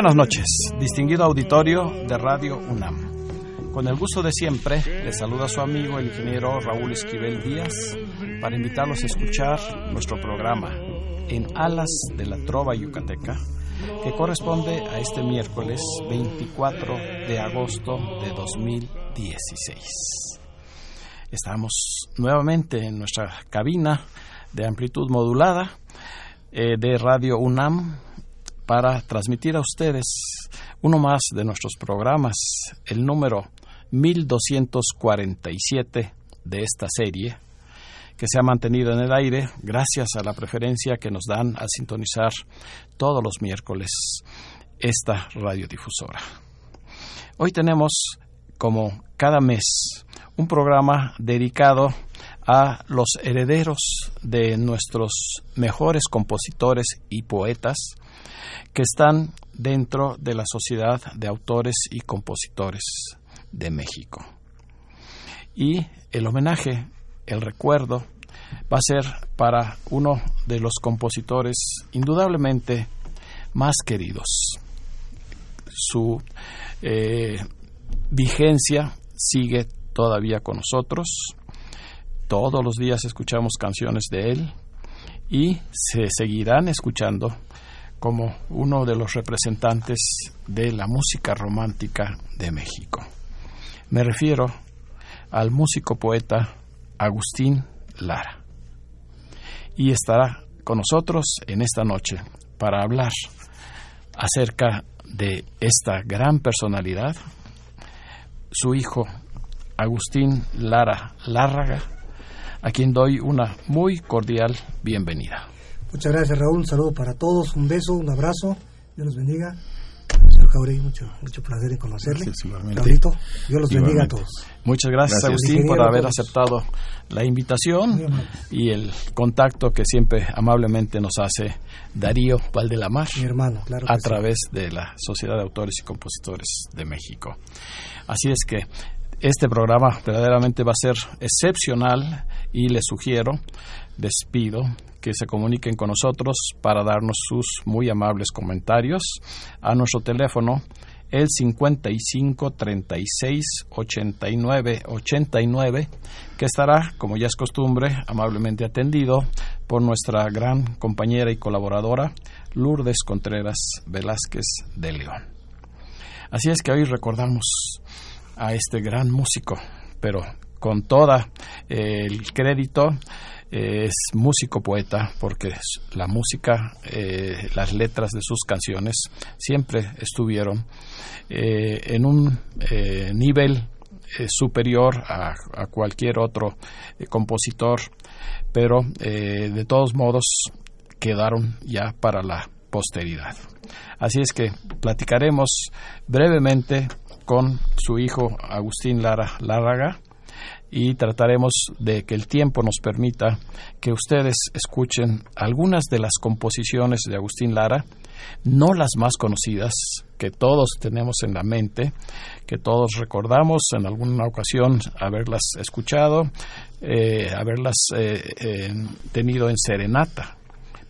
Buenas noches, distinguido auditorio de Radio UNAM. Con el gusto de siempre, le saluda su amigo el ingeniero Raúl Esquivel Díaz para invitarlos a escuchar nuestro programa En Alas de la Trova Yucateca, que corresponde a este miércoles 24 de agosto de 2016. Estamos nuevamente en nuestra cabina de amplitud modulada eh, de Radio UNAM para transmitir a ustedes uno más de nuestros programas, el número 1247 de esta serie, que se ha mantenido en el aire gracias a la preferencia que nos dan a sintonizar todos los miércoles esta radiodifusora. Hoy tenemos, como cada mes, un programa dedicado a los herederos de nuestros mejores compositores y poetas, que están dentro de la Sociedad de Autores y Compositores de México. Y el homenaje, el recuerdo, va a ser para uno de los compositores indudablemente más queridos. Su eh, vigencia sigue todavía con nosotros. Todos los días escuchamos canciones de él y se seguirán escuchando como uno de los representantes de la música romántica de México. Me refiero al músico poeta Agustín Lara. Y estará con nosotros en esta noche para hablar acerca de esta gran personalidad, su hijo Agustín Lara Lárraga, a quien doy una muy cordial bienvenida. Muchas gracias Raúl, un saludo para todos, un beso, un abrazo, Dios los bendiga. Señor Jauregui, mucho, mucho placer en conocerle. Dios los bendiga a todos. Muchas gracias, Agustín por haber aceptado la invitación y el contacto que siempre amablemente nos hace Darío Valdelamar, mi hermano, claro a través de la Sociedad de Autores y Compositores de México. Así es que este programa verdaderamente va a ser excepcional y le sugiero, les pido que se comuniquen con nosotros para darnos sus muy amables comentarios a nuestro teléfono el 55 36 89 89 que estará, como ya es costumbre, amablemente atendido por nuestra gran compañera y colaboradora Lourdes Contreras Velázquez de León. Así es que hoy recordamos a este gran músico, pero con toda el crédito es músico poeta porque la música, eh, las letras de sus canciones siempre estuvieron eh, en un eh, nivel superior a, cualquier otro compositor, pero de todos modos quedaron ya para la posteridad. Así es que platicaremos brevemente con su hijo Agustín Lara Lárraga, y trataremos de que el tiempo nos permita que ustedes escuchen algunas de las composiciones de Agustín Lara, no las más conocidas, que todos tenemos en la mente, que todos recordamos en alguna ocasión haberlas escuchado, eh, haberlas eh, eh, tenido en serenata.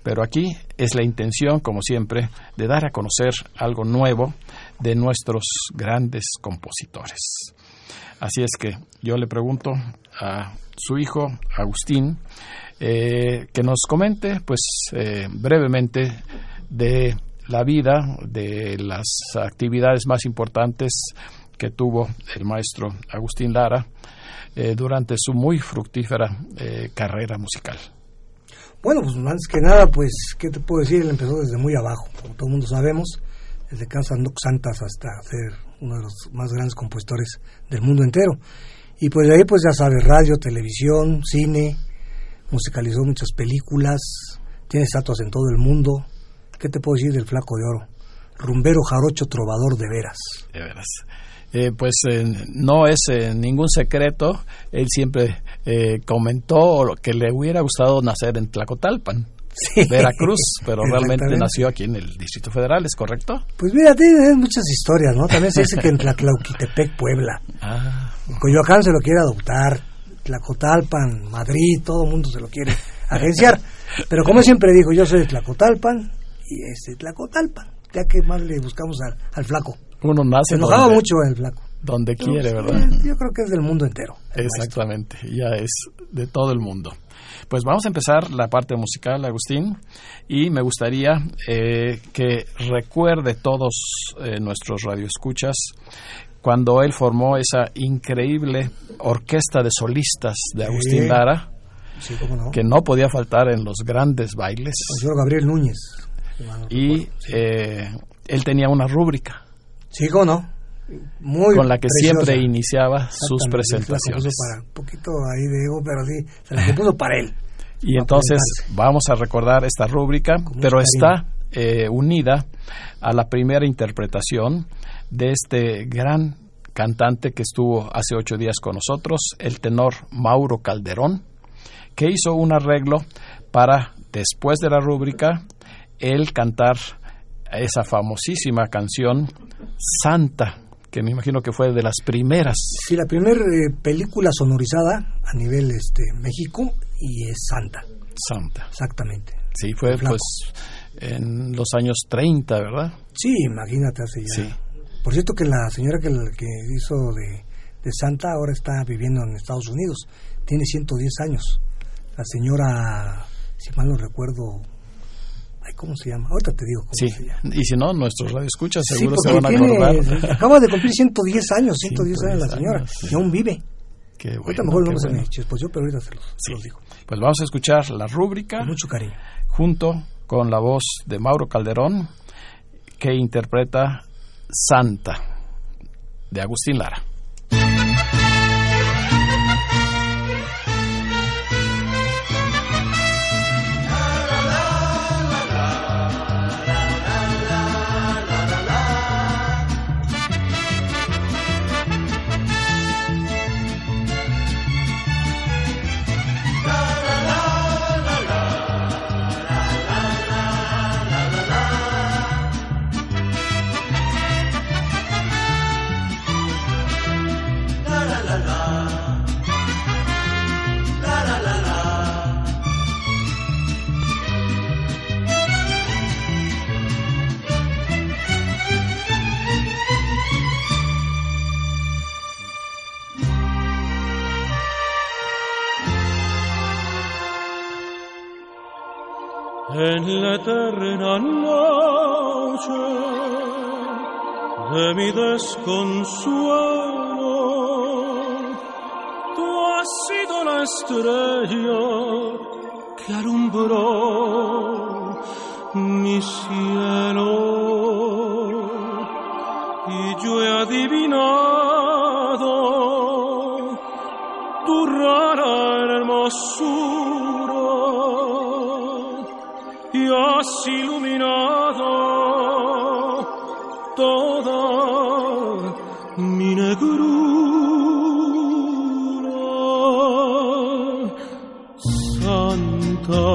Pero aquí es la intención, como siempre, de dar a conocer algo nuevo de nuestros grandes compositores. Así es que yo le pregunto a su hijo, Agustín, eh, que nos comente, pues, eh, brevemente de la vida, de las actividades más importantes que tuvo el maestro Agustín Lara eh, durante su muy fructífera carrera musical. Bueno, pues antes que nada, pues, ¿qué te puedo decir? Él empezó desde muy abajo, como todo el mundo sabemos, desde Casa Santas hasta ser uno de los más grandes compositores del mundo entero. Y pues de ahí, pues ya sabes, radio, televisión, cine, musicalizó muchas películas, tiene estatuas en todo el mundo. ¿Qué te puedo decir del Flaco de Oro? Rumbero, jarocho, trovador de veras. De veras. Eh, pues eh, no es eh, ningún secreto, él siempre comentó que le hubiera gustado nacer en Tlacotalpan. Veracruz, pero realmente nació aquí en el Distrito Federal, ¿es correcto? Pues mira, tiene muchas historias, ¿no? También se dice que en Tlaquitepec, Puebla. Ah. Coyoacán se lo quiere adoptar, Tlacotalpan, Madrid, todo el mundo se lo quiere agenciar. Pero como siempre digo, yo soy de Tlacotalpan y es de Tlacotalpan, ya que más le buscamos al, flaco. Uno nace. Se enojaba mucho el flaco. Donde quiere, ¿verdad? Yo creo que es del mundo entero. Exactamente, ya es de todo el mundo. Pues vamos a empezar la parte musical, Agustín, y me gustaría eh, que recuerde todos eh, nuestros radioescuchas cuando él formó esa increíble orquesta de solistas de Agustín Lara, que no podía faltar en los grandes bailes. El señor Gabriel Núñez. Y eh, él tenía una rúbrica. Sí, ¿cómo no? Con la que siempre iniciaba sus presentaciones. Para un poquito ahí de ego, pero sí, se la compuso para él. Y entonces vamos a recordar esta rúbrica, pero está eh, unida a la primera interpretación de este gran cantante que estuvo hace ocho días con nosotros, el tenor Mauro Calderón, que hizo un arreglo para, después de la rúbrica, él cantar esa famosísima canción Santa, que me imagino que fue de las primeras. Sí, la primera eh, película sonorizada a nivel este México y es Santa. Santa. Exactamente. Sí, fue pues en los años 30, ¿verdad? Sí, imagínate hace ya. Sí. Por cierto que la señora que, que hizo de, de Santa ahora está viviendo en Estados Unidos. Tiene 110 años. La señora, si mal no recuerdo, ¿Cómo se llama? Ahorita te digo cómo sí. se llama. Y si no, nuestros radioescuchas seguro se van a acordar. Acaba de cumplir 110 años, 110, años la señora, y aún vive. Qué bueno, ahorita mejor no se me pues yo, pero ahorita se los, se los, digo. Pues vamos a escuchar la rúbrica. Con mucho cariño. Junto con la voz de Mauro Calderón, que interpreta Santa, de Agustín Lara. En la eterna noche de mi desconsuelo. Tú has sido la estrella que alumbró mi cielo y yo he adivinado tu rara hermosura has iluminado toda mi negrura. Santa,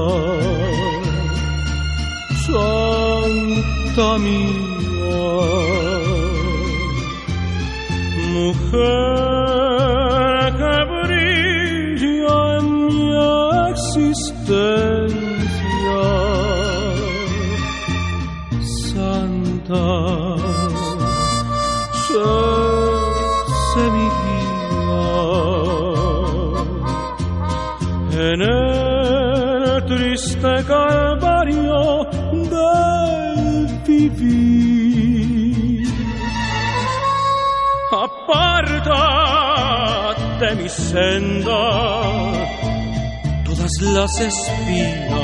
Santa mía, mujer senda todas las espinas.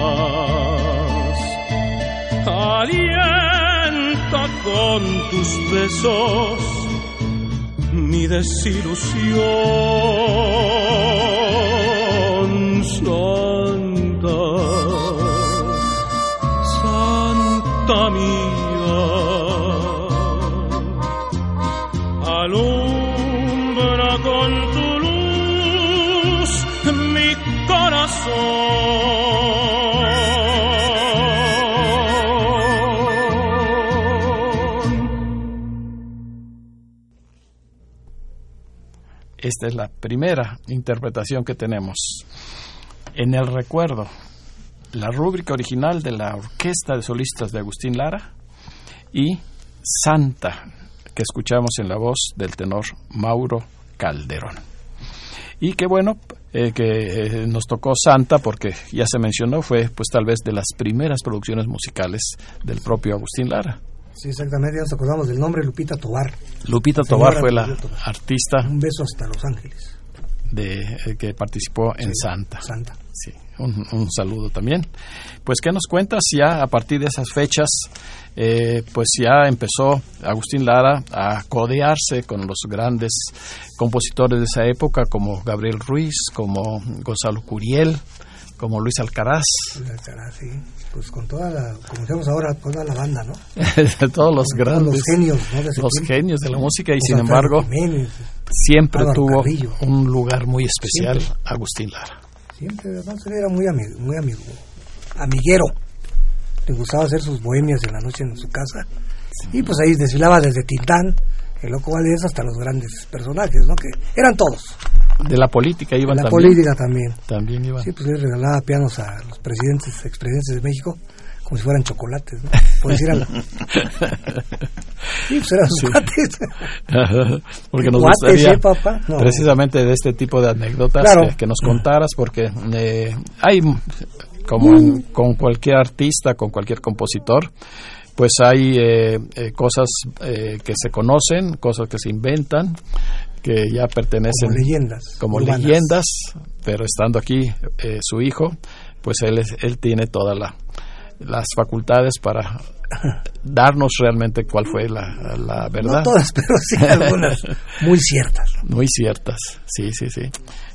Cubierta con tus besos mi desilusión Esta es la primera interpretación que tenemos. En el recuerdo, la rúbrica original de la Orquesta de Solistas de Agustín Lara y Santa, que escuchamos en la voz del tenor Mauro Calderón. Y qué bueno eh, que eh, nos tocó Santa, porque ya se mencionó, fue pues tal vez de las primeras producciones musicales del propio Agustín Lara. Sí, exactamente, ya nos acordamos del nombre Lupita Tobar. Lupita Tobar fue la Tobar. artista Un beso hasta Los Ángeles. de, eh, que participó en Santa. Santa. Sí, un, un saludo también. Pues, ¿qué nos cuentas? Ya a partir de esas fechas, eh, pues ya empezó Agustín Lara a codearse con los grandes compositores de esa época, como Gabriel Ruiz, como Gonzalo Curiel, como Luis Alcaraz, La cara, sí. Pues con toda la, como decíamos ahora, toda la banda, ¿no? todos los Con todos grandes, los genios, ¿no? De los tiempo. genios de la música, y sin embargo, Jiménez, siempre tuvo Carrillo. un lugar muy especial Siempre. Agustín Lara. Siempre, además, era muy amigo, muy amigo, amiguero. Le gustaba hacer sus bohemias en la noche en su casa. Y pues ahí desfilaba desde Tintán, el Loco Valdés, hasta los grandes personajes, ¿no? Que eran todos. De la política iban la también. política también. También iban. Sí, pues él regalaba pianos a los presidentes, expresidentes de México, como si fueran chocolates, ¿no? Por decir algo. Sí, pues eran sus cuates. porque nos Cuates, gustaría ¿eh, papá? No. precisamente de este tipo de anécdotas Claro. que, que nos contaras porque eh, hay como en- con cualquier artista con cualquier compositor pues hay eh, eh, cosas eh, que se conocen cosas que se inventan que ya pertenecen Como leyendas. como leyendas pero estando aquí eh, su hijo pues él él tiene todas la- las facultades para darnos realmente cuál fue la, la verdad No todas, pero sí algunas muy ciertas. muy ciertas, sí, sí, sí.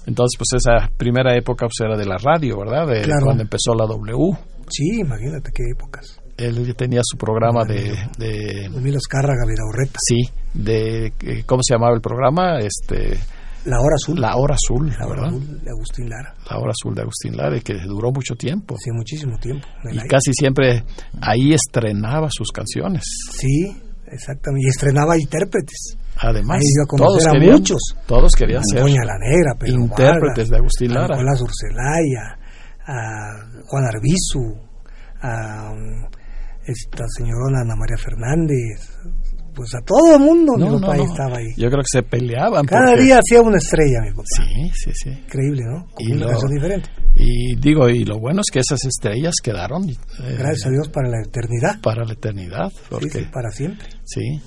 Entonces, pues esa primera época pues, era de la radio, ¿verdad? De Claro. cuando empezó la W. Sí, imagínate qué épocas. Él tenía su programa de, de Emilio Azcárraga, Vidaurreta. sí, de eh, ¿cómo se llamaba el programa? Este, La Hora Azul. La Hora Azul, La Hora ¿verdad? Azul de Agustín Lara. La Hora Azul de Agustín Lara, que duró mucho tiempo. Sí, muchísimo tiempo. Y aire. casi siempre ahí estrenaba sus canciones. Sí, exactamente. Y estrenaba intérpretes. Además, a todos a querían, muchos. todos querían ser Doña la Negra, Pedro intérpretes Vargas, de Agustín a Lara. Nicolás Urcelaya, a Juan Arbizu, a um, esta señorona Ana María Fernández, pues a todo el mundo mi No, papá no, no. estaba ahí. Yo creo que se peleaban. Cada porque- día hacía una estrella mi papá. Sí, sí, sí. Increíble, ¿no? Con Y una lo- canción diferente. Y digo, y lo bueno es que esas estrellas quedaron eh, Gracias a Dios para la eternidad. para la eternidad, Sí, porque sí, para siempre. sí,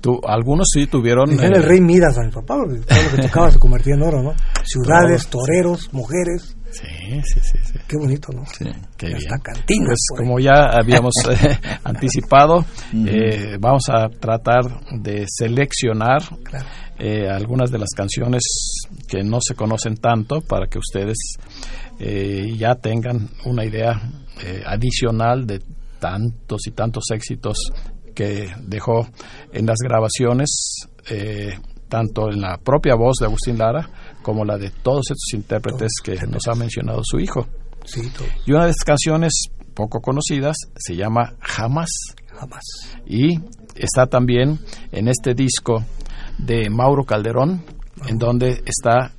tú, algunos sí tuvieron eh, el rey Midas a mi papá, porque todo lo que tocaba se convertía en oro, ¿no? Ciudades, toreros, mujeres. Sí, sí, sí, sí. Qué bonito, ¿no? Qué Y bien. hasta cantinas. Pues como ya habíamos eh, anticipado, eh, vamos a tratar de seleccionar Claro. eh, algunas de las canciones que no se conocen tanto para que ustedes eh, ya tengan una idea eh, adicional de tantos y tantos éxitos que dejó en las grabaciones, eh, tanto en la propia voz de Agustín Lara como la de todos estos intérpretes que nos ha mencionado su hijo. Y una de estas canciones poco conocidas se llama Jamás Jamás. y está también en este disco de Mauro Calderón, en donde está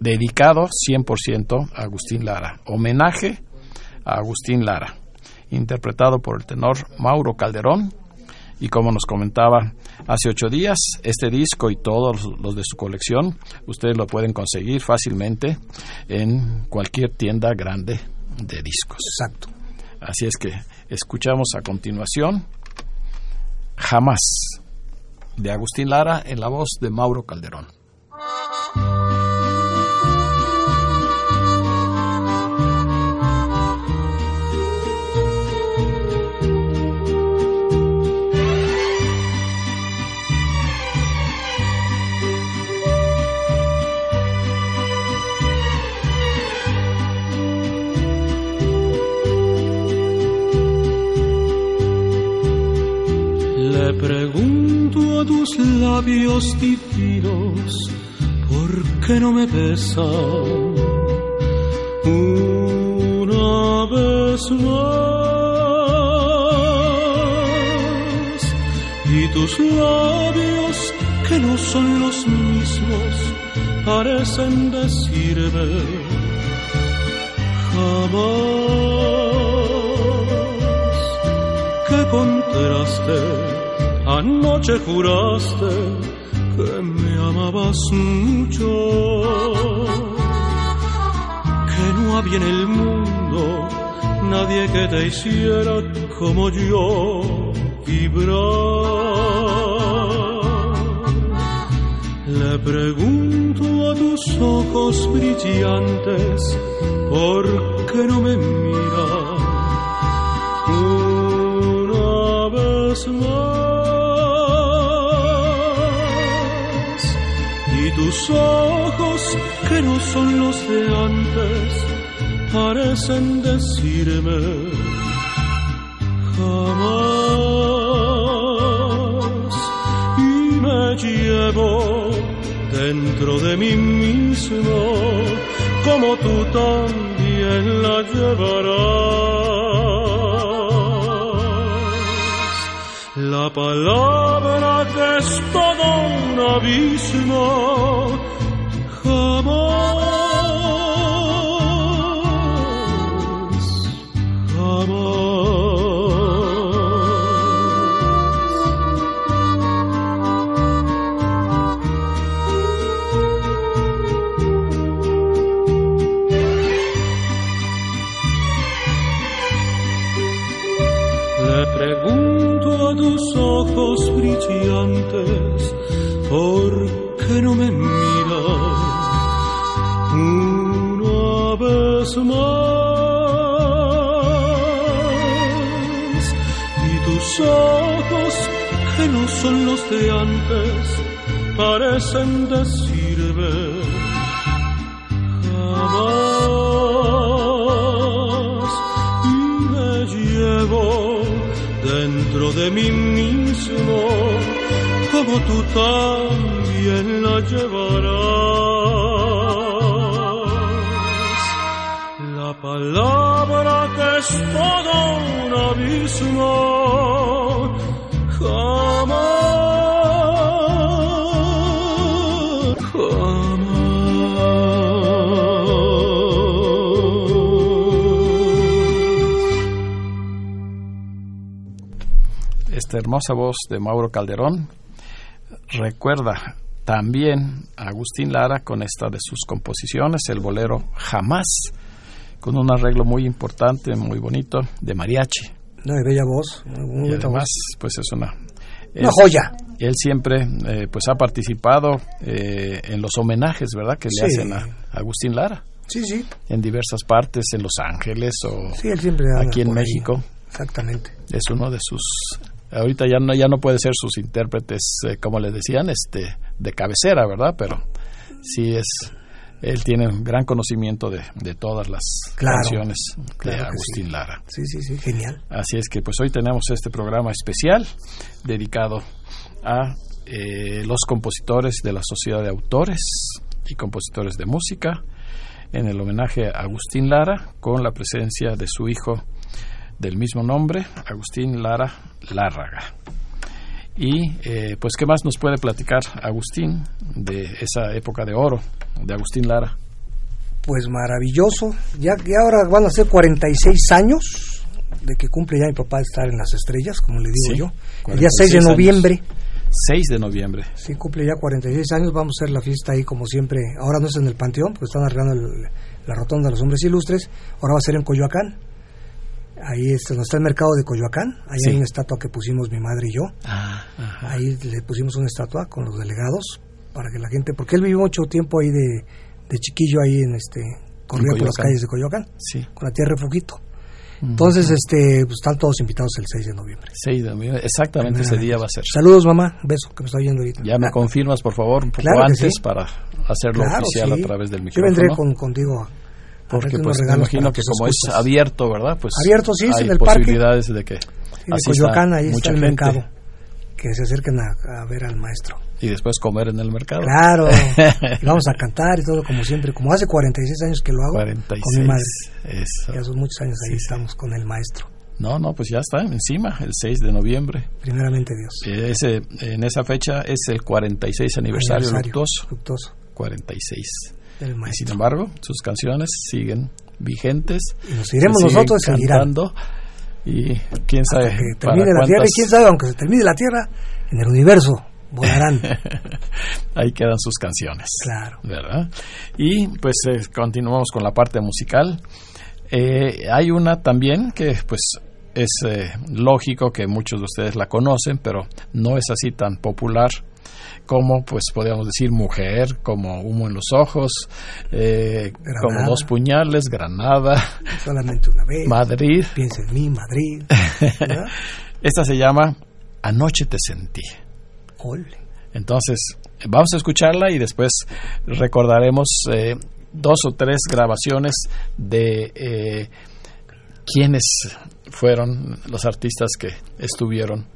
dedicado 100% a Agustín Lara, homenaje a Agustín Lara, interpretado por el tenor Mauro Calderón. Y como nos comentaba hace ocho días, este disco y todos los de su colección, ustedes lo pueden conseguir fácilmente en cualquier tienda grande de discos. Exacto. Así es que escuchamos a continuación Jamás de Agustín Lara en la voz de Mauro Calderón. Pregunto a tus labios divinos, ¿por qué no me besan? Una vez más. Y tus labios, que no son los mismos, parecen decirme jamás. Qué contraste, anoche juraste que me amabas mucho, que no había en el mundo nadie que te hiciera como yo vibrar. Le pregunto a tus ojos brillantes, ¿por qué no me miran una vez más? Tus ojos, que no son los de antes, parecen decirme jamás. Y me llevo dentro de mí mismo, como tú también la llevarás. La palabra es todo un abismo, los de antes, parecen decirme jamás y me llevo dentro de mí mismo como tú también la llevarás la palabra que es todo un abismo esta hermosa voz de Mauro Calderón recuerda también a Agustín Lara con esta de sus composiciones, el bolero Jamás, con un arreglo muy importante, muy bonito, de mariachi. Una bella voz, muy Y además, voz. pues es una... Una joya. Él siempre eh, pues ha participado eh, en los homenajes, ¿verdad?, que le Sí. hacen a Agustín Lara Sí, sí. en diversas partes, en Los Ángeles o Sí, él siempre aquí en ahí. México. Exactamente. es uno de sus ahorita ya no ya no puede ser sus intérpretes eh, como le decían este de cabecera verdad pero sí es él tiene un gran conocimiento de, de todas las Claro, canciones claro de Agustín sí. Lara Sí, sí, sí. Genial. así es que pues hoy tenemos este programa especial dedicado a eh, los compositores de la sociedad de autores y compositores de música en el homenaje a Agustín Lara con la presencia de su hijo del mismo nombre, Agustín Lara Lárraga. Y eh, pues, ¿qué más nos puede platicar Agustín de esa época de oro de Agustín Lara? Pues maravilloso. Ya que ahora van a ser 46 años de que cumple ya mi papá de estar en las estrellas, como le digo Sí, yo. El día 6 de 46 noviembre. 6 de noviembre. Sí, cumple ya 46 años. Vamos a hacer la fiesta ahí como siempre. Ahora no es en el Panteón, porque están arreglando el- la rotonda de los hombres ilustres. Ahora va a ser en Coyoacán. Ahí es donde está el mercado de Coyoacán. Ahí Sí. hay una estatua que pusimos mi madre y yo. Ah. Ahí le pusimos una estatua con los delegados para que la gente, porque él vivió mucho tiempo ahí de, de chiquillo ahí en este, corría por las calles de Coyoacán, Sí. con la tierra de Fuquito. Entonces, este, pues están todos invitados el 6 de noviembre. 6 de noviembre. Exactamente ese día va a ser. Saludos, mamá. Beso, que me está oyendo ahorita. Ya me confirmas, por favor, un poco Claro antes sí. para hacerlo Claro, oficial sí. a través del Yo micrófono. vendré con, contigo porque pues me imagino que como es abierto, ¿verdad? Pues Abierto, sí, hay en el parque. posibilidades de que Sí, asista Coyoacán, ahí mucha está el gente. mercado. que se acerquen a, ver al maestro. Y después comer en el mercado. Claro, y vamos a cantar y todo como siempre, como hace 46 años que lo hago 46, con mi madre. Ya son muchos años ahí estamos con el maestro. No, no, pues ya está encima, el 6 de noviembre. Primeramente Dios. Ese, en esa fecha es el 46 aniversario, luctuoso. 46. Sin embargo, sus canciones siguen vigentes. Y nos iremos nosotros cantando. Y quién sabe. que termine la Tierra, y quién sabe, aunque se termine la Tierra, en el universo volarán. Ahí quedan sus canciones. Claro. ¿Verdad? Y pues eh, continuamos con la parte musical. Eh, hay una también que pues es eh, lógico que muchos de ustedes la conocen, pero no es así tan popular como, pues podríamos decir, mujer, como humo en los ojos, eh, como dos puñales, Granada, solamente una vez, Madrid. Piensa en mí, Madrid. Esta se llama Anoche te sentí. Entonces, vamos a escucharla y después recordaremos eh, dos o tres grabaciones de eh, quiénes fueron los artistas que estuvieron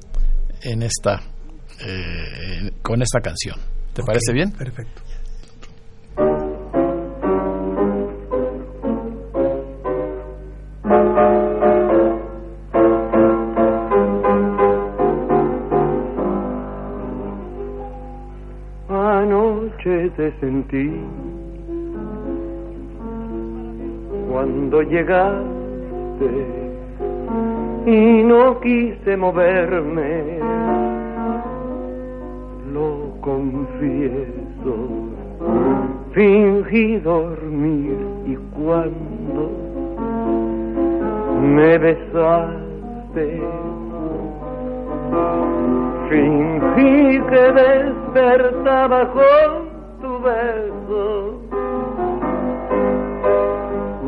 en esta eh, con esta canción. ¿Te parece bien? Perfecto. Anoche te sentí cuando llegaste y no quise moverme confieso, fingí dormir y cuando me besaste, fingí que despertaba con tu beso.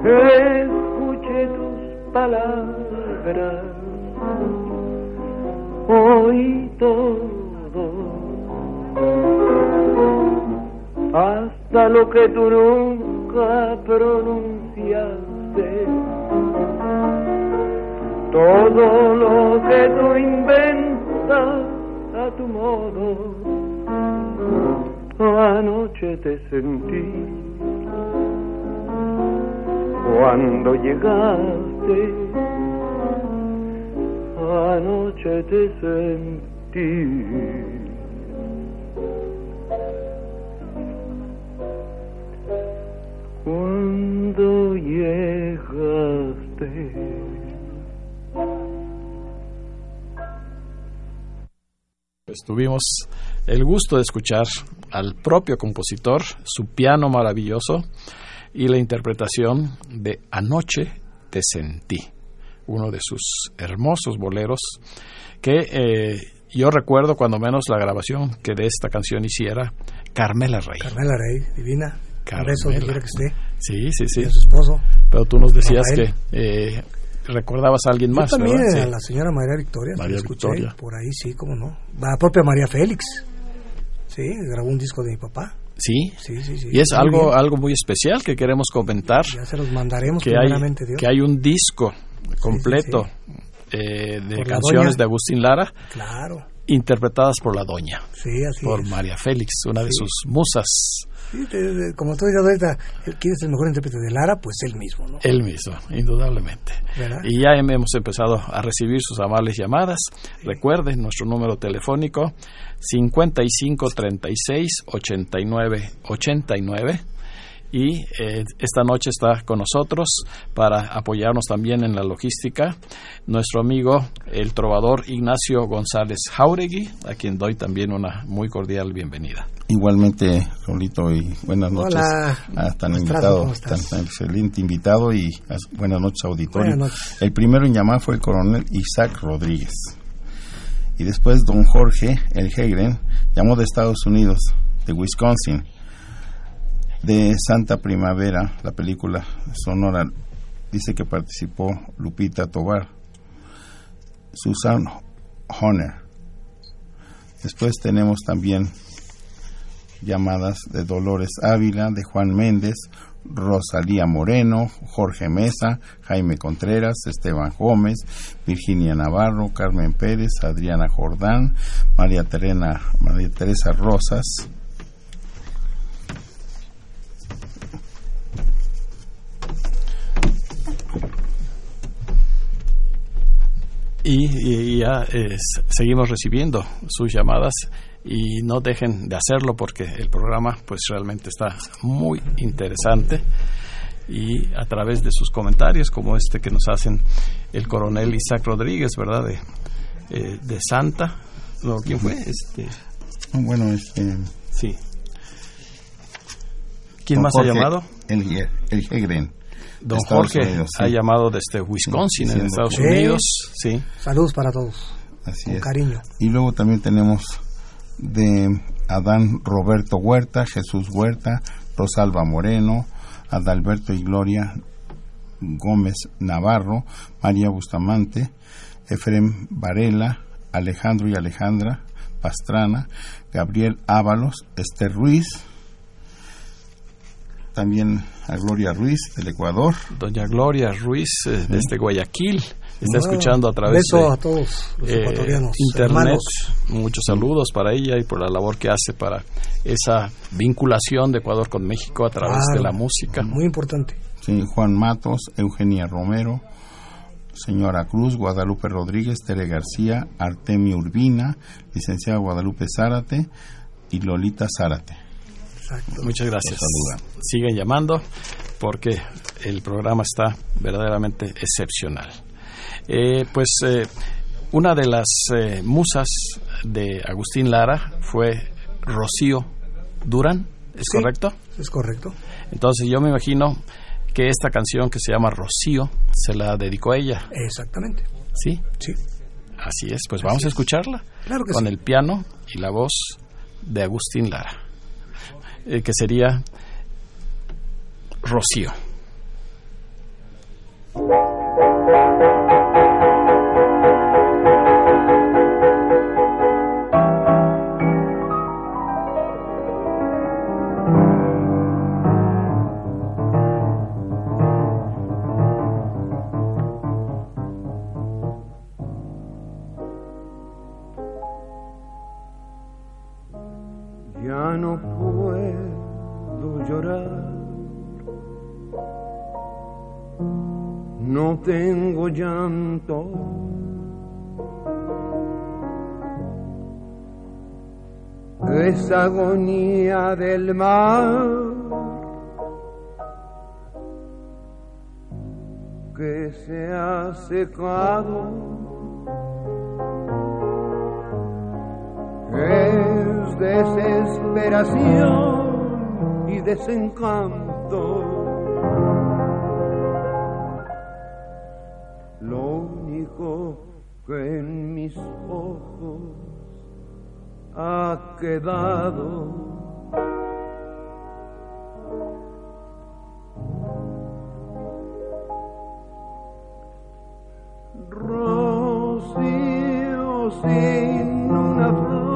Escuché tus palabras, oí todo hasta lo que tú nunca pronunciaste, todo lo que tú inventas a tu modo, anoche te sentí. Cuando llegaste, anoche te sentí. Llegaste. Pues tuvimos el gusto de escuchar al propio compositor, su piano maravilloso y la interpretación de Anoche te sentí, uno de sus hermosos boleros que eh, yo recuerdo cuando menos la grabación que de esta canción hiciera Carmela Rey. Carmela Rey, divina. Eso que esté. Sí, sí, sí. su esposo. Pero tú nos decías que eh, recordabas a alguien más. Yo también, a la señora María Victoria. María Victoria. Por ahí, sí, cómo no. La propia María Félix. Sí, grabó un disco de mi papá. Sí, sí, sí, sí y es algo algo muy especial que queremos comentar. Ya se los mandaremos que hay, que hay un disco completo eh, de canciones de Agustín Lara. Claro. Interpretadas por la doña. Sí, así Por María Félix, una de sus musas como tú dices ahorita, ¿quién es el mejor intérprete de Lara? Pues él mismo, ¿no? Él mismo, indudablemente. Y ya hemos empezado a recibir sus amables llamadas. Recuerden nuestro número telefónico 55 36 89 89 y eh, esta noche está con nosotros para apoyarnos también en la logística nuestro amigo el trovador Ignacio González Jauregui, a quien doy también una muy cordial bienvenida. Igualmente, Rolito, y buenas noches a tan invitado, tan excelente invitado y buenas noches auditorio. El primero en llamar fue el coronel Isaac Rodríguez. Y después don Jorge, el Hegren, llamó de Estados Unidos, de Wisconsin de Santa Primavera, la película sonora, dice que participó Lupita Tobar, Susan Honor. Después tenemos también llamadas de Dolores Ávila, de Juan Méndez, Rosalía Moreno, Jorge Mesa, Jaime Contreras, Esteban Gómez, Virginia Navarro, Carmen Pérez, Adriana Jordán, María, Terena, María Teresa Rosas, y, ya seguimos recibiendo sus llamadas y no dejen de hacerlo porque el programa pues realmente está muy interesante y a través de sus comentarios como este que nos hacen el coronel Isaac Rodríguez, ¿verdad? De, eh, de Santa. No, ¿Quién fue? Este... Bueno, este... Sí. ¿Quién más ha llamado? El, el Hegren. Don Jorge ha llamado desde Wisconsin, en Estados Unidos. Sí. Saludos para todos. Así Con cariño. Y luego también tenemos de Adán Roberto Huerta, Jesús Huerta, Rosalba Moreno, Adalberto y Gloria Gómez Navarro, María Bustamante, Efrem Varela, Alejandro y Alejandra Pastrana, Gabriel Ábalos, Esther Ruiz, también a Gloria Ruiz del Ecuador. Doña Gloria Ruiz eh, desde Guayaquil está escuchando a través de a todos los eh, ecuatorianos, internet. Muchos saludos para ella y por la labor que hace para esa vinculación de Ecuador con México a través de la música. Muy importante. Sí, Juan Matos, Eugenia Romero, señora Cruz, Guadalupe Rodríguez, Tere García, Artemio Urbina, licenciada Guadalupe Zárate y Lolita Zárate. Muchas gracias. Sigan llamando porque el programa está verdaderamente excepcional. Eh, pues eh, una de las eh, musas de Agustín Lara fue Rocío Durán, ¿es correcto? Es correcto. Entonces yo me imagino que esta canción que se llama Rocío se la dedicó a ella. Exactamente. ¿Sí? Sí. Así es, pues vamos a escucharla claro con el piano y la voz de Agustín Lara. Eh, que sería Rocío. Esa agonía del mar que se ha secado. Es desesperación y desencanto que en mis ojos ha quedado. Rocío sin una flor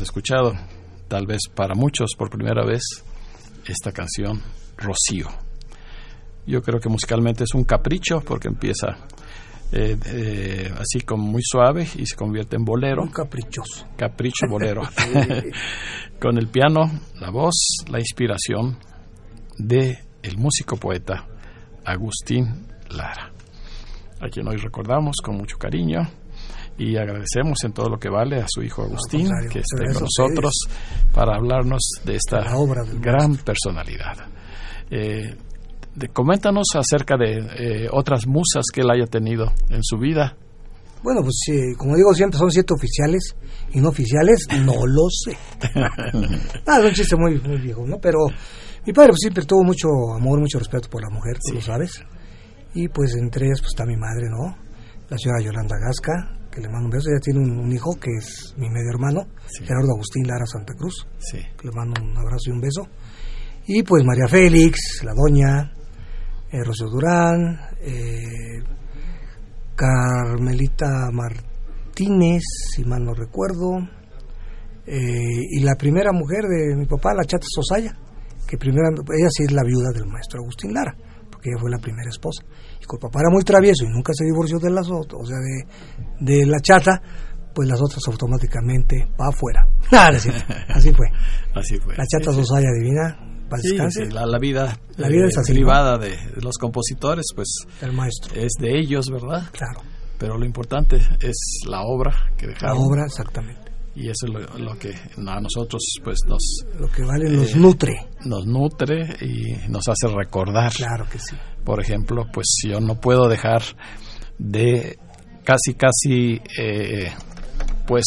hemos escuchado, tal vez para muchos por primera vez, esta canción Rocío. Yo creo que musicalmente es un capricho porque empieza eh, eh, así como muy suave y se convierte en bolero. Un caprichoso. Capricho bolero. Con el piano, la voz, la inspiración de el músico poeta Agustín Lara, a quien hoy recordamos con mucho cariño y agradecemos en todo lo que vale a su hijo Agustín que esté con nosotros para hablarnos de esta gran personalidad. Eh, coméntanos acerca de eh, otras musas que él haya tenido en su vida. Bueno, pues como digo siempre, son siete oficiales y no oficiales, no lo sé. ah, es un chiste muy, muy viejo, ¿no? Pero mi padre pues, siempre tuvo mucho amor, mucho respeto por la mujer, tú lo sabes. Y pues entre ellas pues está mi madre, ¿no? La señora Yolanda Gasca, que le mando un beso. Ella tiene un, hijo que es mi medio hermano, Gerardo Agustín Lara Santa Cruz. Sí. le mando un abrazo y un beso. Y pues María Félix, la doña, eh, Rocío Durán, eh, Carmelita Martínez, si mal no recuerdo, eh, y la primera mujer de mi papá, la Chata Sosaya, que primera, ella sí es la viuda del maestro Agustín Lara, porque ella fue la primera esposa. Como papá era muy travieso y nunca se divorció de las otras, o sea, de, de la Chata, pues las otras automáticamente para afuera. así, así fue. Así fue. La Chata Sosaya Divina, la, vida, la vida es eh, privada de, los compositores, pues el maestro. es de ellos, ¿verdad? Claro. Pero lo importante es la obra que dejaron. La obra, exactamente. Y eso es lo, que a nosotros, pues nos. Lo que vale, nos eh, nutre. Nos nutre y nos hace recordar. Claro que sí. Por ejemplo, pues yo no puedo dejar de casi, casi, eh, pues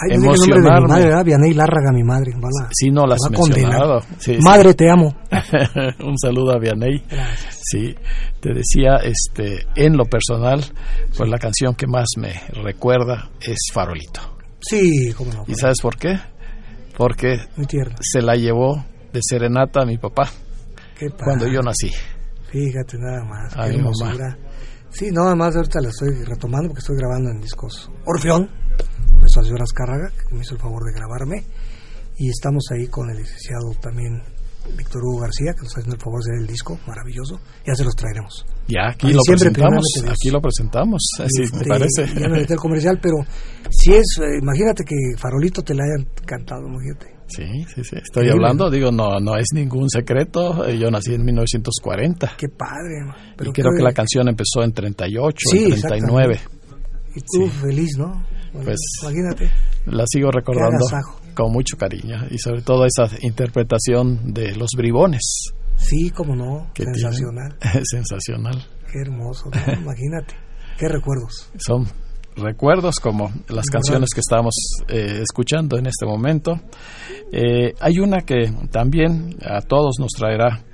Ay, emocionarme. mi madre, Vianey Lárraga, mi madre. sí, no las mencionado. madre, te amo. Un saludo a Vianey. Sí, te decía, este, en lo personal, pues la canción que más me recuerda es Farolito. Sí, cómo no. ¿Y sabes por qué? Porque se la llevó de serenata a mi papá cuando yo nací. Fíjate nada más. A mi mamá. Sí, nada más ahorita la estoy retomando porque estoy grabando en discos Orfeón nuestra señora Azcárraga, que me hizo el favor de grabarme. Y estamos ahí con el licenciado también Víctor Hugo García, que nos está haciendo el favor de hacer el disco, maravilloso. Ya se los traeremos. Ya, aquí lo presentamos. Aquí lo presentamos, así me parece. Ya me metí el comercial, pero si es, eh, imagínate que Farolito te la hayan cantado, imagínate. Sí, sí, sí. Estoy hablando, digo, no no es ningún secreto. Eh, yo nací en 1940. Qué padre. Pero y creo que la canción empezó en 38, sí, en 39. Y tú feliz, ¿no? Pues imagínate. La sigo recordando con mucho cariño y sobre todo esa interpretación de los bribones. Sí, como no, sensacional. sensacional. Qué hermoso, imagínate. Qué recuerdos. Son recuerdos como las canciones que estamos eh, escuchando en este momento. Eh, hay una que también a todos nos traerá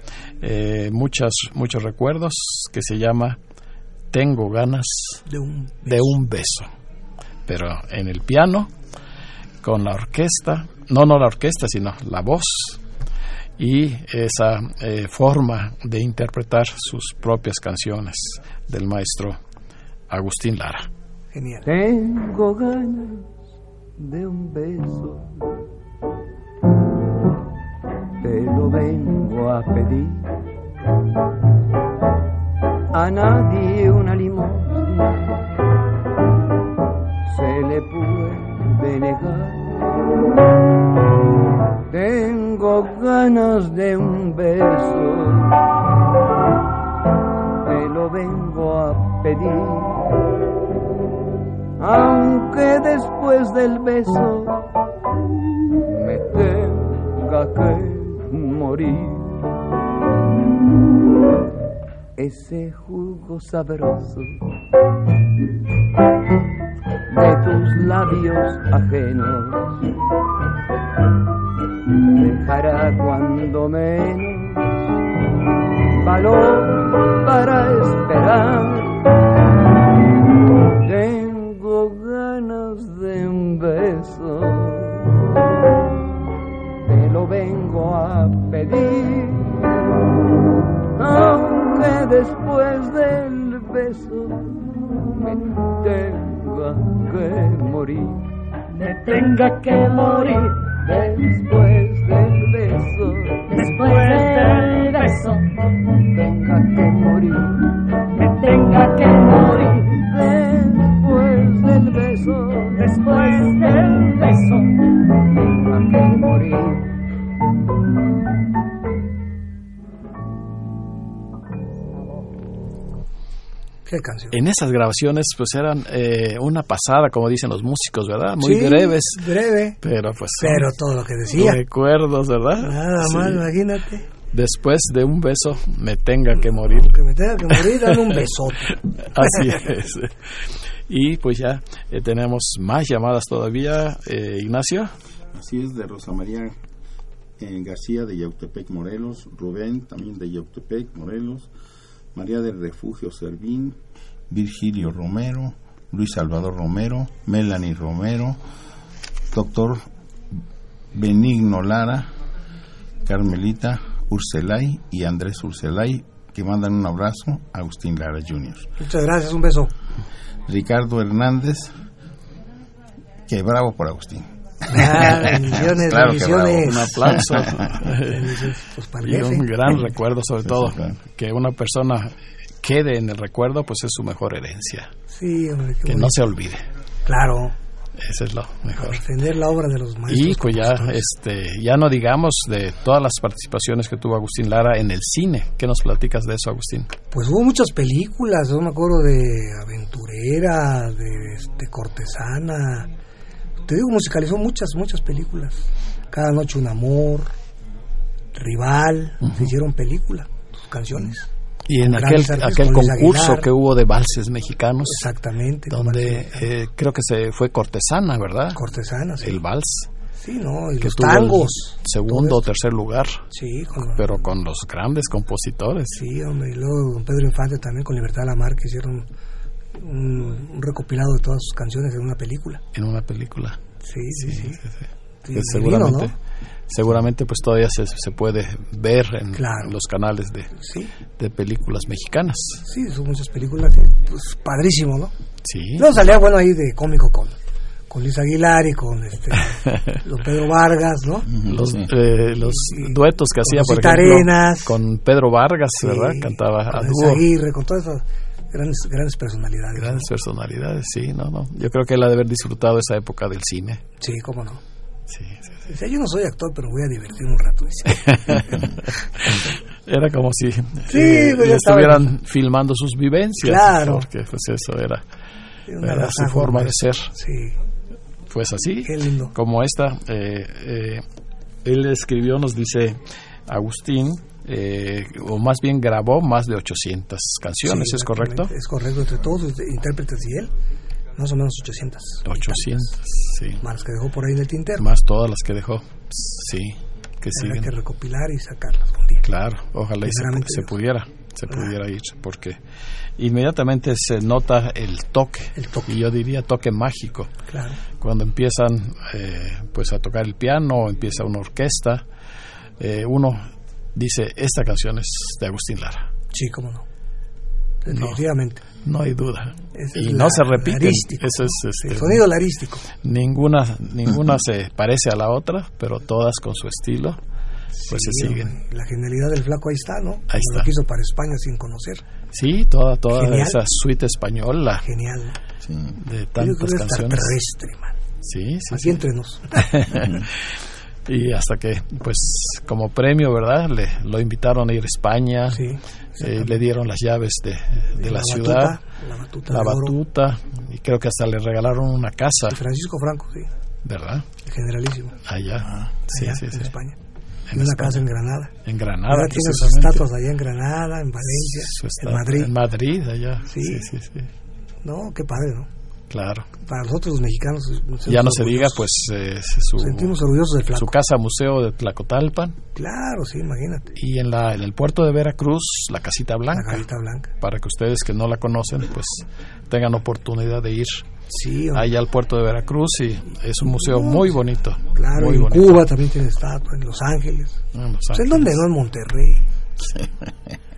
eh, muchas, muchos recuerdos que se llama Tengo ganas de un De un beso pero en el piano, con la orquesta, no, no la orquesta, sino la voz y esa eh, forma de interpretar sus propias canciones del maestro Agustín Lara. Genial. Tengo ganas de un beso, te lo vengo a pedir. A nadie una limosna Ganas de un beso, te lo vengo a pedir. Aunque después del beso me tenga que morir. Ese jugo sabroso de tus labios ajenos dejará cuando menos valor para esperar. Tengo ganas de un beso, te lo vengo a pedir, aunque después del beso me tengo que morir. me tenga que morir después del beso, después del beso, En esas grabaciones, pues eran eh, una pasada, como dicen los músicos, ¿verdad? Muy breves. Breve. Pero pues. Pero todo lo que decía. Recuerdos, ¿verdad? Nada más, imagínate. Después de un beso, me tenga que morir. Que me tenga que morir, dame un besote. Así es. Y pues ya eh, tenemos más llamadas todavía, eh, Ignacio. Así es, de Rosa María García de Yautepec, Morelos, Rubén también de Yautepec, Morelos, María del Refugio Servín, Virgilio Romero, Luis Salvador Romero, Melanie Romero, doctor Benigno Lara, Carmelita Urselay y Andrés Urselay, que mandan un abrazo a Agustín Lara Jr. Muchas gracias, un beso. Ricardo Hernández, que bravo por Agustín. Ah, bendiciones, Claro que bendiciones. Un aplauso. Pues y un gran recuerdo, sobre Sí, todo. sí, claro. Que una persona quede en el recuerdo, pues es su mejor herencia. Sí, hombre, Que no se olvide. Claro, Eso es lo mejor. defender la obra de los maestros. Y pues ya, este, ya no digamos de todas las participaciones que tuvo Agustín Lara en el cine. ¿Qué nos platicas de eso, Agustín? Pues hubo muchas películas, yo me acuerdo de Aventurera, de este, Cortesana. Te digo, musicalizó muchas, muchas películas. Cada noche un amor, Rival, se hicieron películas, sus canciones. Y en aquel, artistas, aquel concurso Aguilar. que hubo de valses mexicanos, Exactamente. donde eh, creo que se fue cortesana, ¿verdad? Cortesana, sí. El vals, Sí, no, y que los tangos. segundo o tercer lugar, Sí, con, pero con los grandes compositores. sí, hombre, y luego don Pedro Infante también con Libertad Lamar que hicieron un, un recopilado de todas sus canciones en una película. en una película. Sí, sí, sí. Divino, seguramente, ¿no? seguramente pues todavía se, se puede ver en Claro. los canales de, de películas mexicanas. sí, son muchas películas, pues padrísimo, ¿no? Sí. Luego salía bueno ahí de cómico con, con Luis Aguilar y con este, don Pedro Vargas, ¿no? Los, eh, los Y- duetos que hacía, por ejemplo, Arenas. con Pedro Vargas, Sí, ¿verdad? Cantaba a con dúo. Aguirre, con todas esas grandes, grandes personalidades. Grandes personalidades, sí, no, no. Yo creo que él ha de haber disfrutado esa época del cine. Sí, cómo no. Sí, sí, sí. Dice, yo no soy actor, pero voy a divertir un rato. Era como si Sí, eh, pues ya estuvieran filmando sus vivencias. Claro. Porque pues eso era, era su forma de ser. Sí, Pues así, qué lindo. como esta, eh, eh, él escribió, nos dice Agustín, eh, o más bien grabó más de 800 canciones, Sí, ¿es correcto? Es correcto, entre todos intérpretes y él, más o menos 800. 800, sí. Más que dejó por ahí en el tintero. Más todas las que dejó, sí, que Habrá que recopilar y sacarlas un día. Claro, ojalá y se, pudiera, se pudiera ir, porque inmediatamente se nota el toque, El toque. y yo diría toque mágico, Claro. cuando empiezan eh, pues a tocar el piano, empieza una orquesta, eh, uno dice, esta canción es de Agustín Lara, Sí, cómo no. Definitivamente. no hay duda, Ese y es no la- se larístico. eso es El este, sonido larístico. ninguna, ninguna se parece a la otra, pero todas con su estilo, pues Sí, se siguen. La genialidad del flaco ahí está, ¿no? Ahí Como está. Lo quiso para España sin conocer. Sí, toda, toda Genial. esa suite española Genial. Sí. de Yo creo tantas que es canciones. extraterrestre, man. Sí, sí, Aquí sí. entre nos. y hasta que, pues, como premio, ¿verdad? Le, lo invitaron a ir a España, Sí. eh, le dieron las llaves de, de la, ciudad, Batuta, la batuta. la batuta, y creo que hasta le regalaron una casa, Francisco Franco, sí. ¿verdad? El generalísimo. Allá, sí, allá sí, en sí. España. En una España. casa en Granada. En Granada, Ahora tiene sus estatuas allá en Granada, en Valencia, en Madrid. En Madrid, allá. Sí. Sí, sí, sí. No, qué padre, ¿no? Claro. Para nosotros los mexicanos. nos Ya no se diga, pues, eh, su, sentimos orgullosos del su casa museo de Tlacotalpan Claro, sí, imagínate. y en, la, en el puerto de Veracruz, la Casita La Blanca. garita blanca. para que ustedes que no la conocen pues tengan oportunidad de ir Sí, allá al puerto de Veracruz y es un museo muy bonito claro. muy en bonito Cuba también tiene estatua, en Los Ángeles. Ah, en Los Pues, ¿En Ángeles. dónde no? En Monterrey.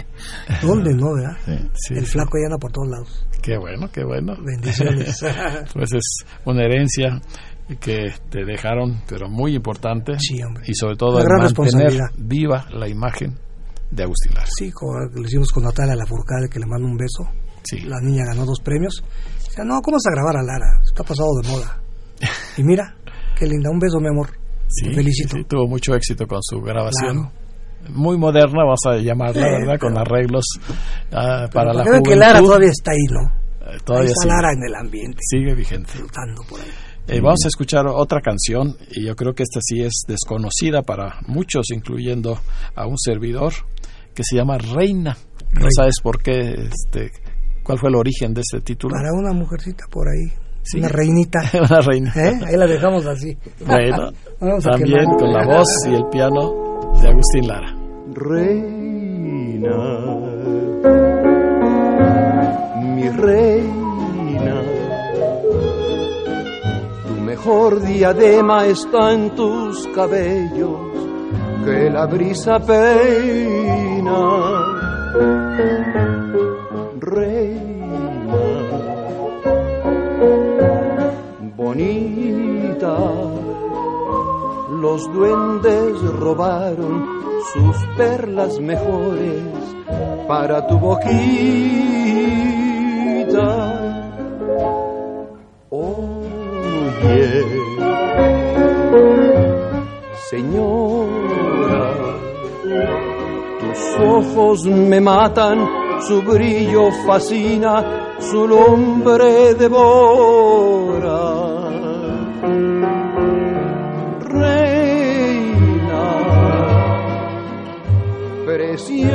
¿Dónde no, verdad? Sí. Sí, El flaco ya anda por todos lados. qué bueno qué bueno Bendiciones. pues es una herencia que te dejaron, pero muy importante. Sí, hombre. Y sobre todo mantener viva la imagen de Agustín Lara. Sí, como lo hicimos con Natalia Lafourcade, que le mando un beso. Sí. La niña ganó dos premios. Dice, no, ¿cómo vas a grabar a Lara? Está pasado de moda. y mira, qué linda. Un beso, mi amor. Sí, felicito. Sí, tuvo mucho éxito con su grabación. Muy moderna, vas a llamarla, ¿verdad? Con arreglos uh, para la juventud. que Lara todavía está ahí, ¿no? Eh, todavía está Lara en el ambiente. Sigue vigente. Flotando por ahí. Eh, vamos a escuchar otra canción y yo creo que esta sí es desconocida para muchos, incluyendo a un servidor, que se llama Reina. No sabes por qué, este, cuál fue el origen de ese título. Para una mujercita por ahí, una reinita. una reina. ¿Eh? Ahí la dejamos así. Bueno, también con la voz y el piano de Agustín Lara. Reina, mi reina mejor diadema está en tus cabellos que la brisa peina. Reina, bonita, los duendes robaron sus perlas mejores para tu boquita Señora, tus ojos me matan, su brillo fascina, su nombre devora. Preciosa,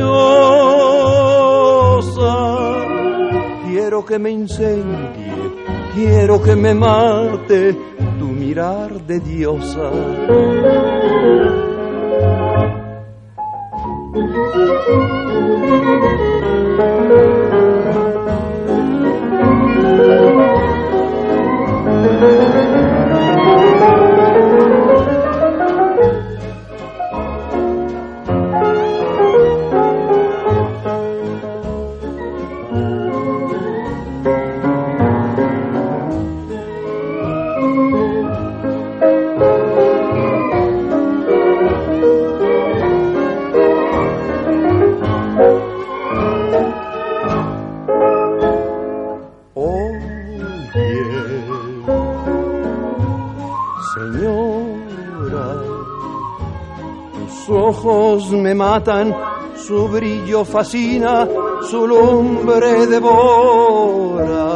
quiero que me incendie quiero que me mate tu mirar de diosa. Matan, su brillo fascina, su lumbre devora.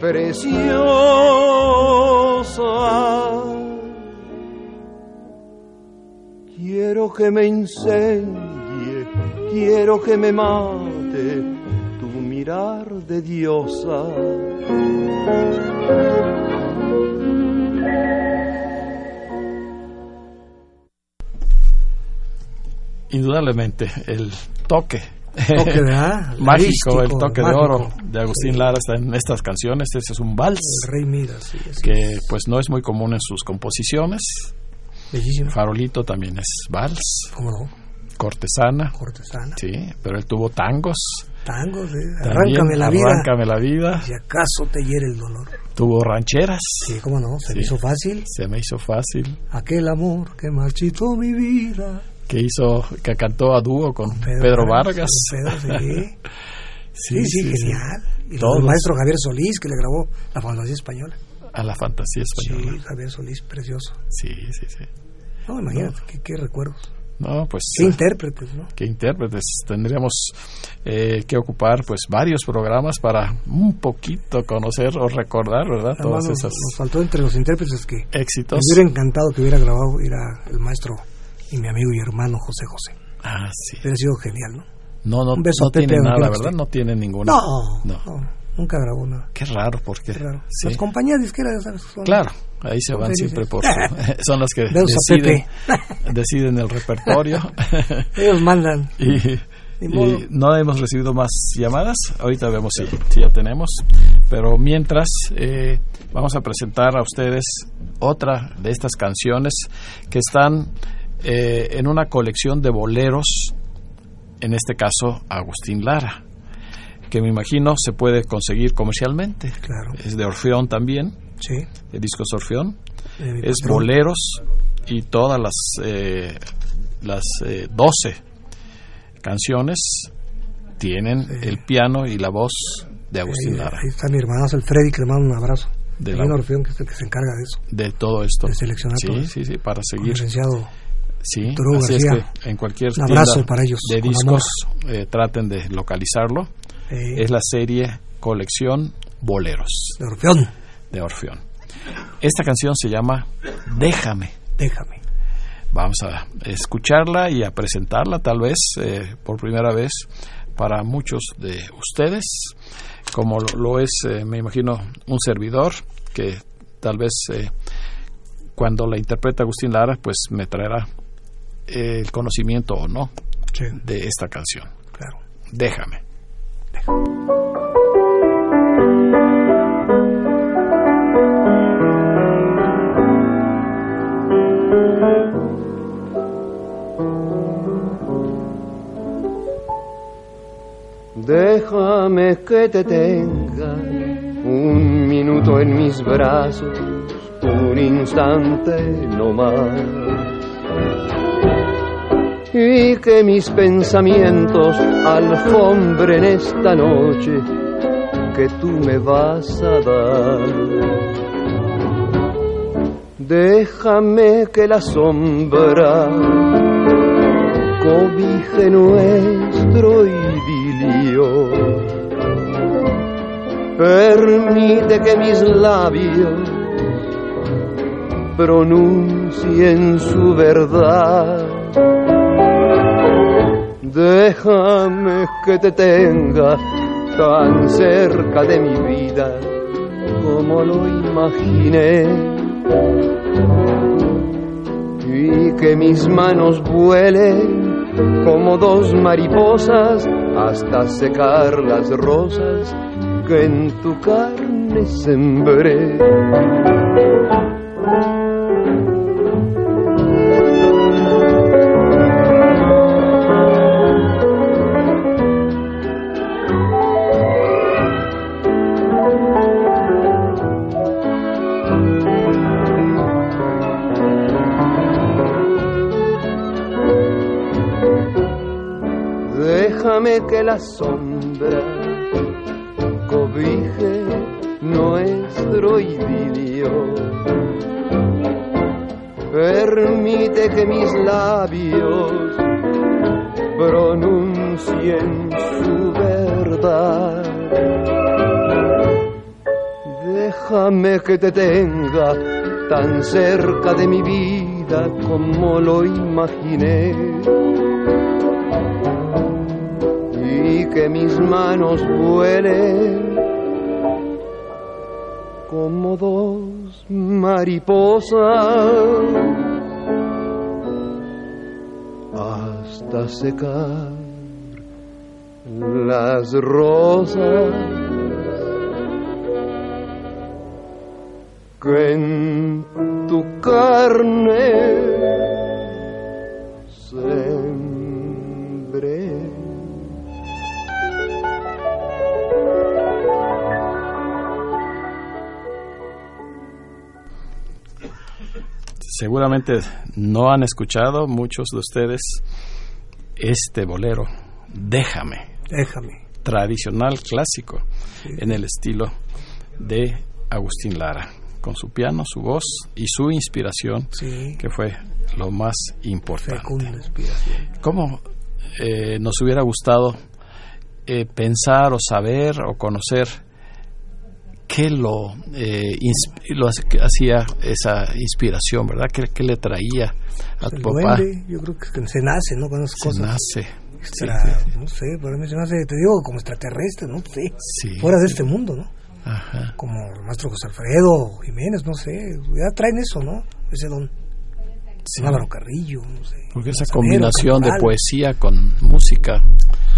Preciosa, quiero que me incendie, quiero que me mate tu mirar de diosa. Indudablemente el toque, toque mágico, el toque de oro de Agustín Lara está en estas canciones. Este es un vals. Rey Midas, que pues no es muy común en sus composiciones. Bellísimo. Farolito también es vals. ¿Cómo no? Cortesana. Cortesana. Sí, pero él tuvo tangos. Tangos, eh. Arráncame la vida. Arráncame la vida. Si acaso te hiere el dolor. Tuvo rancheras. Sí, cómo no, se me hizo fácil. Se me hizo fácil. Aquel amor que marchitó mi vida que hizo, que cantó a dúo con Pedro, Vargas. sí. sí, genial. Y el maestro Javier Solís, que le grabó la fantasía española. A la fantasía española. Sí, Javier Solís, precioso. Sí, sí, sí. No, imagínate, Qué, recuerdos. No, pues. Qué intérpretes, ¿no? Qué intérpretes. Tendríamos eh, que ocupar, pues, varios programas para un poquito conocer o recordar, ¿verdad? Todas esas. Nos faltó entre los intérpretes que. Éxitos. Me hubiera encantado que hubiera grabado, era el maestro y mi amigo y hermano José José. Ah, sí. Hubiera sido genial, ¿no? No, no, no tiene nada, ¿verdad? No tiene ninguna. No, no, nunca grabó nada. Qué raro, porque las compañías disqueras, ¿sabes? claro, ahí se van siempre por son las que deciden, deciden el repertorio. Ellos mandan. y, no hemos recibido más llamadas. Ahorita vemos si, si ya tenemos. Pero mientras, eh, vamos a presentar a ustedes otra de estas canciones que están eh, en una colección de boleros, en este caso Agustín Lara. que me imagino se puede conseguir comercialmente. Claro. Es de Orfeón también, Sí. de Discos Orfeón. mi Es patrón. boleros y todas las, eh, las eh, 12 canciones tienen el piano y la voz de Agustín Lara, ahí está mi hermano, el Freddy, que le mando un abrazo. De la- Orfeón, que es el que se encarga de eso. de todo esto. De seleccionar sí, todo sí, sí, para seguir. licenciado Sí, así es que en cualquier Un abrazo para ellos, de discos eh, traten de localizarlo. eh, Es la serie Colección Boleros de Orfeón. de Orfeón. Esta canción se llama Déjame. Déjame. Vamos a escucharla y a presentarla tal vez eh, por primera vez para muchos de ustedes, como lo, es, eh, me imagino, un servidor que tal vez cuando la interpreta Agustín Lara, pues me traerá el conocimiento o no Sí, de esta canción. claro. Déjame. Déjame que te tenga un minuto en mis brazos, un instante no más. Y que mis pensamientos alfombren esta noche que tú me vas a dar. Déjame que la sombra cobije nuestro idilio. Permite que mis labios pronuncien su verdad. Déjame que te tenga tan cerca de mi vida como lo imaginé y que mis manos vuelen como dos mariposas hasta secar las rosas que en tu carne sembré. La sombra cobije nuestro idilio. Permite que mis labios pronuncien su verdad. Déjame que te tenga tan cerca de mi vida como lo imaginé y que mis manos vuelen como dos mariposas hasta secar las rosas que en tu carne Seguramente no han escuchado muchos de ustedes este bolero, Déjame, Déjame. tradicional clásico en el estilo de Agustín Lara, con su piano, su voz y su inspiración, Sí. que fue lo más importante. ¿Cómo eh, nos hubiera gustado eh, pensar o saber o conocer qué lo, eh, lo hacía esa inspiración, verdad? ¿Qué, qué le traía a tu El papá? duende, yo creo que se nace, ¿no? Con esas Se cosas. nace. Extra- sí, sí. No sé, para mí se me hace, te digo, como extraterrestre, ¿no? Sí. Sí. Fuera de este mundo, ¿no? Ajá. Como el maestro José Alfredo Jiménez, no sé. Ya traen eso, ¿no? Ese don. Sí. Álvaro Carrillo, no sé. Porque esa combinación de poesía con música.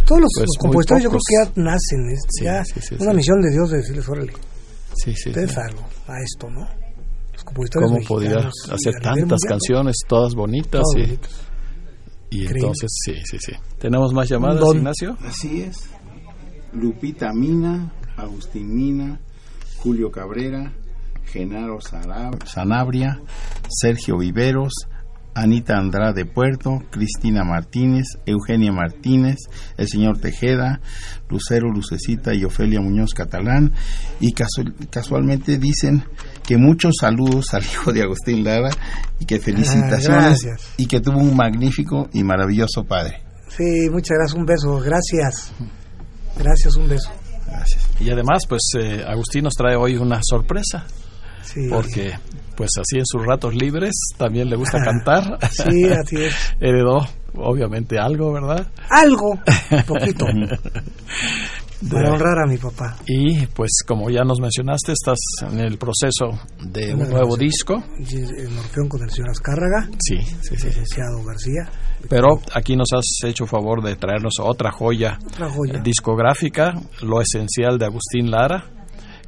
Todos los, pues, los compositores yo creo que ya nacen. Es Sí, ya sí, una misión de Dios de decirles, órale, Sí, sí. ustedes sí. algo a esto, ¿no? Los compositores ¿Cómo podía hacer tantas canciones, todas bonitas? Todos y, bonitos. y entonces, sí, sí, sí. ¿Tenemos más llamadas, don. Ignacio? Así es. Lupita Mina, Agustín Mina, Julio Cabrera, Genaro Sanabria, Sergio Viveros, Anita Andrade Puerto, Cristina Martínez, Eugenia Martínez, el señor Tejeda, Lucero Lucecita y Ofelia Muñoz Catalán. Y casualmente dicen que muchos saludos al hijo de Agustín Lara y que felicitaciones y que tuvo un magnífico y maravilloso padre. Sí, muchas gracias, un beso, gracias. Gracias, un beso. Gracias. Y además, pues eh, Agustín nos trae hoy una sorpresa. Sí. Porque pues así en sus ratos libres también le gusta cantar. Sí, así es. Heredó, obviamente, algo, ¿verdad? Algo, poquito. para honrar a mi papá. Y pues como ya nos mencionaste, estás en el proceso de un nuevo disco. En Orfeón con el señor Azcárraga. Sí, sí, sí. Licenciado García. Pero aquí nos has hecho favor de traernos otra joya, otra joya. discográfica, Lo Esencial de Agustín Lara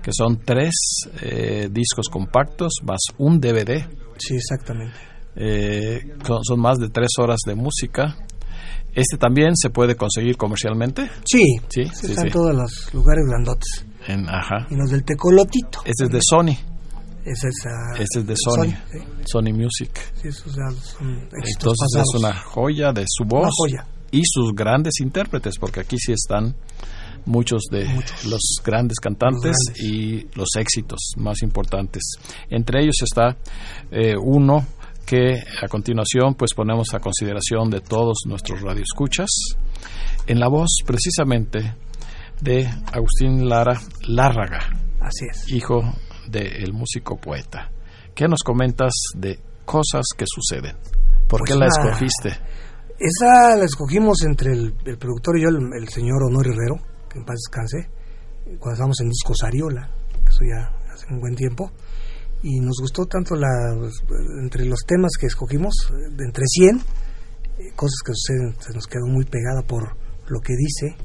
que son tres eh, discos compactos más un DVD. Sí, exactamente. Eh, son, más de tres horas de música. ¿Este también se puede conseguir comercialmente? Sí, sí, sí está en todos los lugares grandotes. En, ajá. Y los del tecolotito. Este es de Sony. Ese es, este es de Sony, Sony, Music. Sí, esos son Entonces es una joya de su voz y sus grandes intérpretes, porque aquí sí están muchos de los grandes cantantes y los éxitos más importantes. Entre ellos está eh, uno que a continuación pues ponemos a consideración de todos nuestros radioescuchas en la voz precisamente de Agustín Lara Lárraga, Así es. hijo del músico poeta. ¿Qué nos comentas de cosas que suceden? ¿Por pues qué la escogiste? Esa la escogimos entre el, productor y yo, el, señor Honor Herrero, en paz descanse, cuando estábamos en Discos Ariola, que eso ya hace un buen tiempo, y nos gustó tanto la, entre los temas que escogimos, de entre 100, eh, cosas que suceden, se nos quedó muy pegada por lo que dice,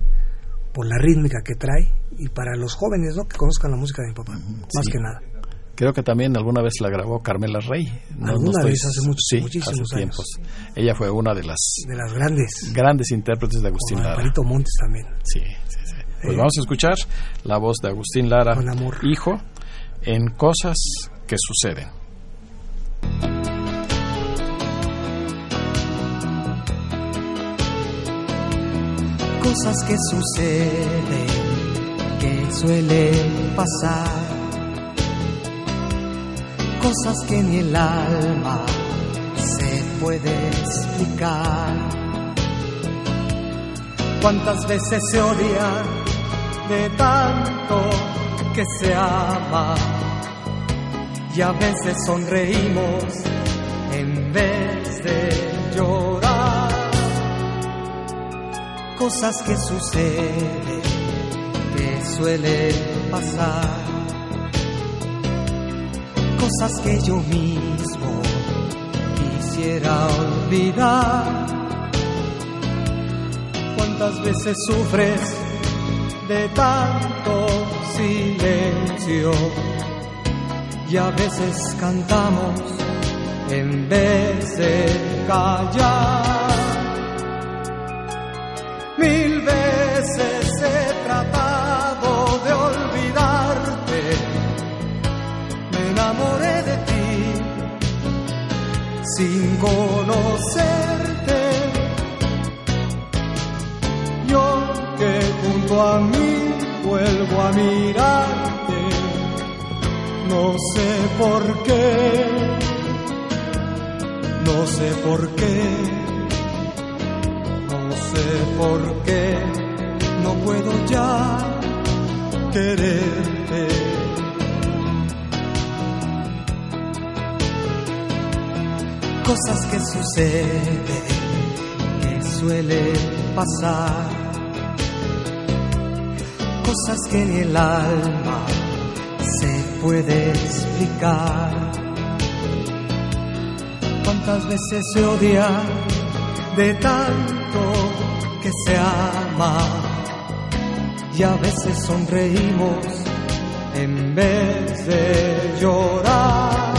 por la rítmica que trae, y para los jóvenes, ¿no? Que conozcan la música de mi papá, más que nada. Creo que también alguna vez la grabó Carmela Rey. alguna vez hace muchos, sí, muchísimos hace tiempos. Ella fue una de las de las grandes grandes intérpretes de Agustín Lara. Montes también. Sí. Pues vamos a escuchar la voz de Agustín Lara, hijo, en Cosas que suceden. Cosas que suceden, que suelen pasar. Cosas que ni el alma se puede explicar. ¿Cuántas veces se odia de tanto que se ama y a veces sonreímos en vez de llorar. Cosas que suceden, que suelen pasar. Cosas que yo mismo quisiera olvidar. ¿Cuántas veces sufres? De tanto silencio y a veces cantamos en vez de callar. Mil veces he tratado de olvidarte, me enamoré de ti sin conocerte. A mí vuelvo a mirarte, no sé por qué, no sé por qué, no sé por qué, no puedo ya quererte. Cosas que suceden, que suelen pasar cosas que ni el alma se puede explicar. ¿Cuántas veces se odia de tanto que se ama? Y a veces sonreímos en vez de llorar.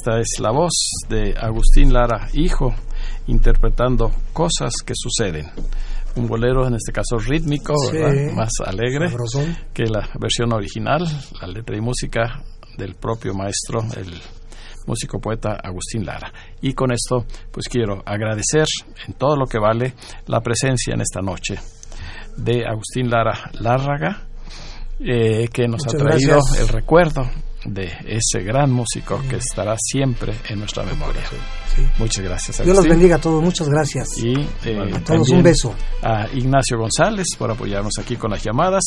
Esta es la voz de Agustín Lara, hijo, interpretando cosas que suceden. Un bolero, en este caso rítmico, más alegre Sabrosón. que la versión original, la letra y música del propio maestro, el músico poeta Agustín Lara. Y con esto, pues quiero agradecer en todo lo que vale la presencia en esta noche de Agustín Lara Lárraga, eh, que nos Muchas ha traído gracias. el recuerdo de ese gran músico que estará siempre en nuestra memoria. Sí. Muchas gracias. Dios los bendiga a todos, muchas gracias. Y eh, A todos un beso. A Ignacio González por apoyarnos aquí con las llamadas.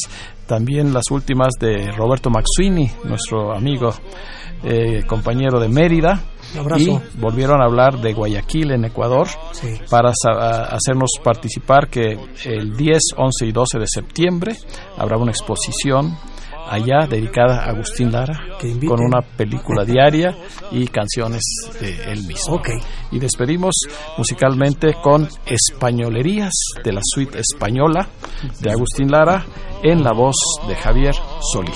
También las últimas de Roberto Maxuini, nuestro amigo, eh, compañero de Mérida. Un abrazo. Y volvieron a hablar de Guayaquil en Ecuador Sí. para hacernos participar que el 10, 11 y 12 de septiembre habrá una exposición allá dedicada a Agustín Lara Que con una película diaria y canciones de él mismo. Ok. Y despedimos musicalmente con Españolerías de la suite española de Agustín Lara en la voz de Javier Solís.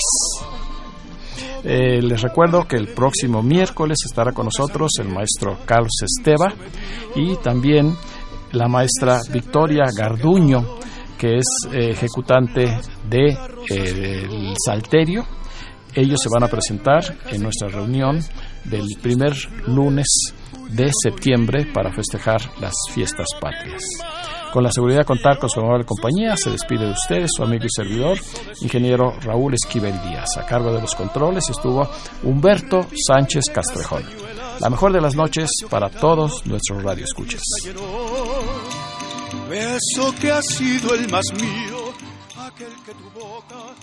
Eh, les recuerdo que el próximo miércoles estará con nosotros el maestro Carlos Esteva y también la maestra Victoria Garduño, que es eh, ejecutante de eh, el Salterio. Ellos se van a presentar en nuestra reunión del primer lunes de septiembre para festejar las fiestas patrias. Con la seguridad de contar con su amable compañía, se despide de ustedes su amigo y servidor, ingeniero Raúl Esquivel Díaz. A cargo de los controles estuvo Humberto Sánchez Castrejón. La mejor de las noches para todos nuestros radioescuchas. Beso que ha sido el más mío, aquel que tu boca